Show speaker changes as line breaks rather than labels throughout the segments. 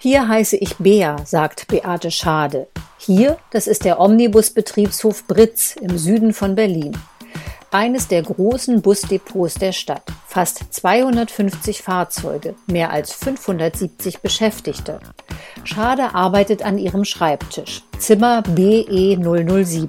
Hier heiße ich Bea, sagt Beate Schade. Hier, das ist der Omnibusbetriebshof Britz im Süden von Berlin. Eines der großen Busdepots der Stadt. Fast 250 Fahrzeuge, mehr als 570 Beschäftigte. Schade arbeitet an ihrem Schreibtisch. Zimmer BE 007.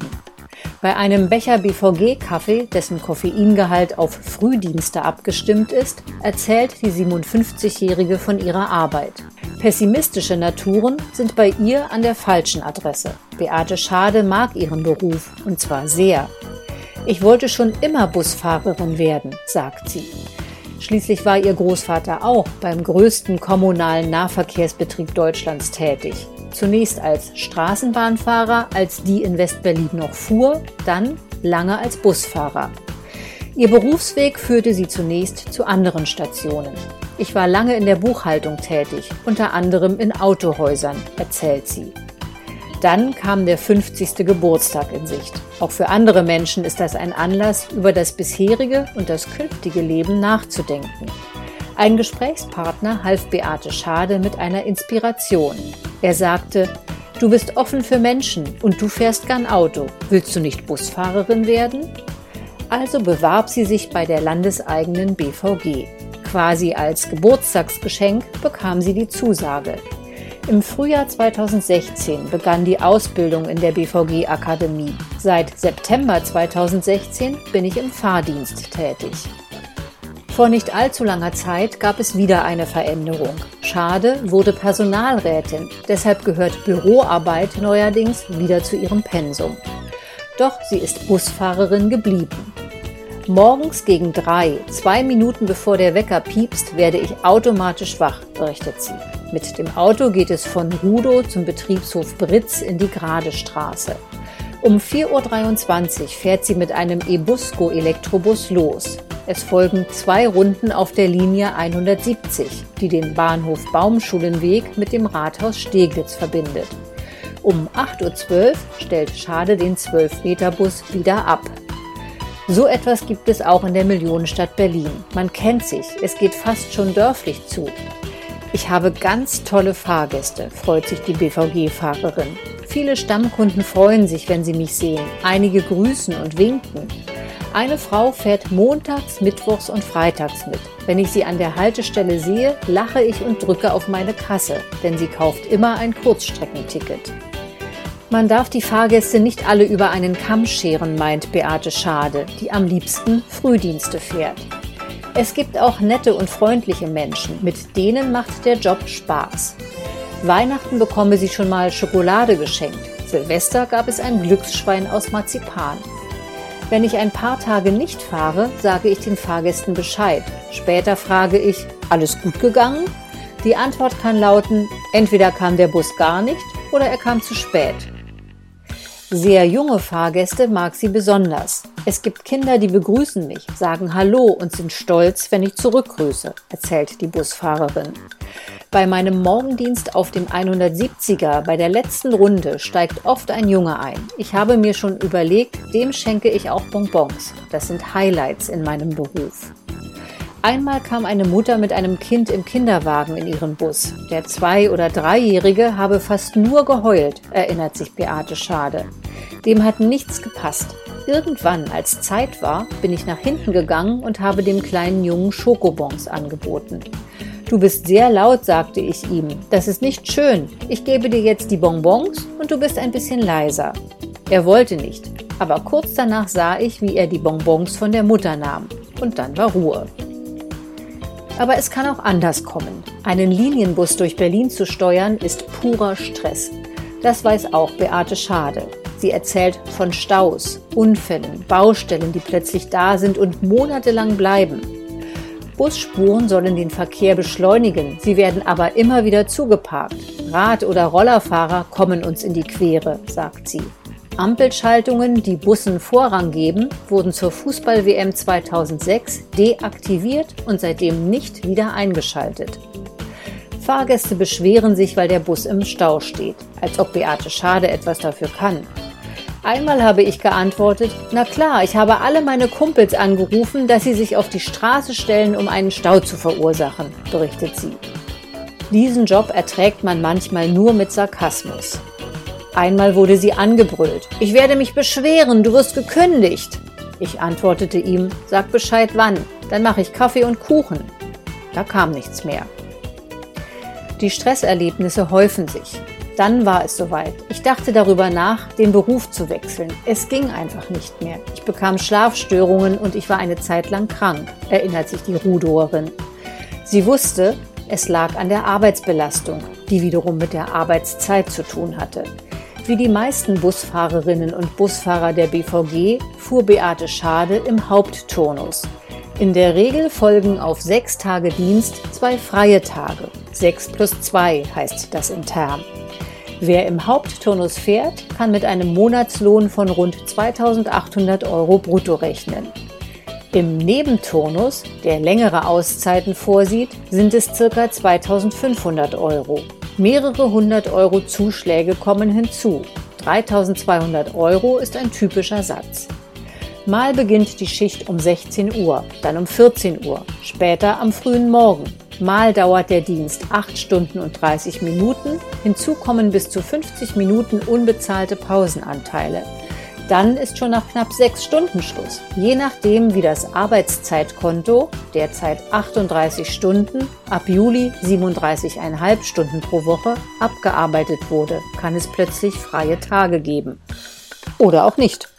Bei einem Becher BVG-Kaffee, dessen Koffeingehalt auf Frühdienste abgestimmt ist, erzählt die 57-Jährige von ihrer Arbeit. Pessimistische Naturen sind bei ihr an der falschen Adresse. Beate Schade mag ihren Beruf, und zwar sehr. Ich wollte schon immer Busfahrerin werden, sagt sie. Schließlich war ihr Großvater auch beim größten kommunalen Nahverkehrsbetrieb Deutschlands tätig. Zunächst als Straßenbahnfahrer, als die in Westberlin noch fuhr, dann lange als Busfahrer. Ihr Berufsweg führte sie zunächst zu anderen Stationen. Ich war lange in der Buchhaltung tätig, unter anderem in Autohäusern, erzählt sie. Dann kam der 50. Geburtstag in Sicht. Auch für andere Menschen ist das ein Anlass, über das bisherige und das künftige Leben nachzudenken. Ein Gesprächspartner half Beate Schade mit einer Inspiration. Er sagte, du bist offen für Menschen und du fährst gern Auto. Willst du nicht Busfahrerin werden? Also bewarb sie sich bei der landeseigenen BVG. Quasi als Geburtstagsgeschenk bekam sie die Zusage. Im Frühjahr 2016 begann die Ausbildung in der BVG-Akademie. Seit September 2016 bin ich im Fahrdienst tätig. Vor nicht allzu langer Zeit gab es wieder eine Veränderung. Schade wurde Personalrätin, deshalb gehört Büroarbeit neuerdings wieder zu ihrem Pensum. Doch sie ist Busfahrerin geblieben. Morgens gegen drei, zwei Minuten bevor der Wecker piepst, werde ich automatisch wach, berichtet sie. Mit dem Auto geht es von Rudow zum Betriebshof Britz in die Gerade Straße. Um 4.23 Uhr fährt sie mit einem Ebusco Elektrobus los. Es folgen zwei Runden auf der Linie 170, die den Bahnhof Baumschulenweg mit dem Rathaus Steglitz verbindet. Um 8.12 Uhr stellt Schade den 12-Meter-Bus wieder ab. So etwas gibt es auch in der Millionenstadt Berlin. Man kennt sich, es geht fast schon dörflich zu. Ich habe ganz tolle Fahrgäste, freut sich die BVG-Fahrerin. Viele Stammkunden freuen sich, wenn sie mich sehen. Einige grüßen und winken. Eine Frau fährt montags, mittwochs und freitags mit. Wenn ich sie an der Haltestelle sehe, lache ich und drücke auf meine Kasse, denn sie kauft immer ein Kurzstreckenticket. Man darf die Fahrgäste nicht alle über einen Kamm scheren, meint Beate Schade, die am liebsten Frühdienste fährt. Es gibt auch nette und freundliche Menschen, mit denen macht der Job Spaß. Weihnachten bekomme sie schon mal Schokolade geschenkt. Silvester gab es ein Glücksschwein aus Marzipan. Wenn ich ein paar Tage nicht fahre, sage ich den Fahrgästen Bescheid. Später frage ich, alles gut gegangen? Die Antwort kann lauten, entweder kam der Bus gar nicht oder er kam zu spät. Sehr junge Fahrgäste mag sie besonders. Es gibt Kinder, die begrüßen mich, sagen Hallo und sind stolz, wenn ich zurückgrüße, erzählt die Busfahrerin. Bei meinem Morgendienst auf dem 170er bei der letzten Runde steigt oft ein Junge ein. Ich habe mir schon überlegt, dem schenke ich auch Bonbons. Das sind Highlights in meinem Beruf. Einmal kam eine Mutter mit einem Kind im Kinderwagen in ihren Bus. Der Zwei- oder Dreijährige habe fast nur geheult, erinnert sich Beate Schade. Dem hat nichts gepasst. Irgendwann, als Zeit war, bin ich nach hinten gegangen und habe dem kleinen Jungen Schokobons angeboten. Du bist sehr laut, sagte ich ihm. Das ist nicht schön. Ich gebe dir jetzt die Bonbons und du bist ein bisschen leiser. Er wollte nicht, aber kurz danach sah ich, wie er die Bonbons von der Mutter nahm. Und dann war Ruhe. Aber es kann auch anders kommen. Einen Linienbus durch Berlin zu steuern, ist purer Stress. Das weiß auch Beate Schade. Sie erzählt von Staus, Unfällen, Baustellen, die plötzlich da sind und monatelang bleiben. Busspuren sollen den Verkehr beschleunigen, sie werden aber immer wieder zugeparkt. Rad- oder Rollerfahrer kommen uns in die Quere, sagt sie. Ampelschaltungen, die Bussen Vorrang geben, wurden zur Fußball-WM 2006 deaktiviert und seitdem nicht wieder eingeschaltet. Fahrgäste beschweren sich, weil der Bus im Stau steht, als ob Beate Schade etwas dafür kann. Einmal habe ich geantwortet, na klar, ich habe alle meine Kumpels angerufen, dass sie sich auf die Straße stellen, um einen Stau zu verursachen, berichtet sie. Diesen Job erträgt man manchmal nur mit Sarkasmus. Einmal wurde sie angebrüllt. Ich werde mich beschweren, du wirst gekündigt. Ich antwortete ihm, sag Bescheid wann, dann mache ich Kaffee und Kuchen. Da kam nichts mehr. Die Stresserlebnisse häufen sich. Dann war es soweit. Ich dachte darüber nach, den Beruf zu wechseln. Es ging einfach nicht mehr. Ich bekam Schlafstörungen und ich war eine Zeit lang krank, erinnert sich die Rudorin. Sie wusste, es lag an der Arbeitsbelastung, die wiederum mit der Arbeitszeit zu tun hatte. Wie die meisten Busfahrerinnen und Busfahrer der BVG fuhr Beate Schade im Hauptturnus. In der Regel folgen auf sechs Tage Dienst zwei freie Tage. Sechs plus zwei heißt das intern. Wer im Hauptturnus fährt, kann mit einem Monatslohn von rund 2800 Euro brutto rechnen. Im Nebenturnus, der längere Auszeiten vorsieht, sind es ca. 2500 Euro. Mehrere hundert Euro Zuschläge kommen hinzu. 3200 Euro ist ein typischer Satz. Mal beginnt die Schicht um 16 Uhr, dann um 14 Uhr, später am frühen Morgen. Mal dauert der Dienst 8 Stunden und 30 Minuten, hinzu kommen bis zu 50 Minuten unbezahlte Pausenanteile. Dann ist schon nach knapp 6 Stunden Schluss, je nachdem wie das Arbeitszeitkonto, derzeit 38 Stunden, ab Juli 37,5 Stunden pro Woche, abgearbeitet wurde, kann es plötzlich freie Tage geben. Oder auch nicht.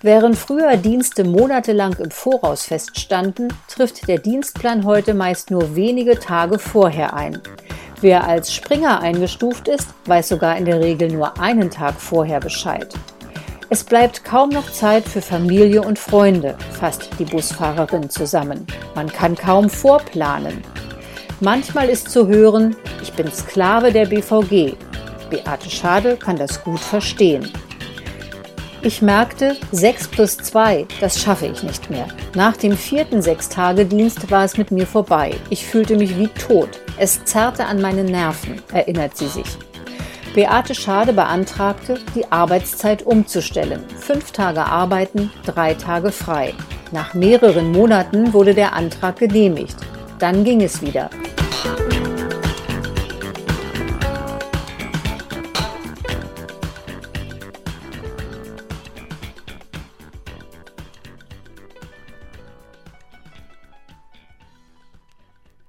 Während früher Dienste monatelang im Voraus feststanden, trifft der Dienstplan heute meist nur wenige Tage vorher ein. Wer als Springer eingestuft ist, weiß sogar in der Regel nur einen Tag vorher Bescheid. Es bleibt kaum noch Zeit für Familie und Freunde, fasst die Busfahrerin zusammen. Man kann kaum vorplanen. Manchmal ist zu hören, ich bin Sklave der BVG. Beate Schade kann das gut verstehen. Ich merkte, 6 plus 2, das schaffe ich nicht mehr. Nach dem vierten Sechstagedienst war es mit mir vorbei. Ich fühlte mich wie tot. Es zerrte an meinen Nerven, erinnert sie sich. Beate Schade beantragte, die Arbeitszeit umzustellen. Fünf Tage arbeiten, drei Tage frei. Nach mehreren Monaten wurde der Antrag genehmigt. Dann ging es wieder.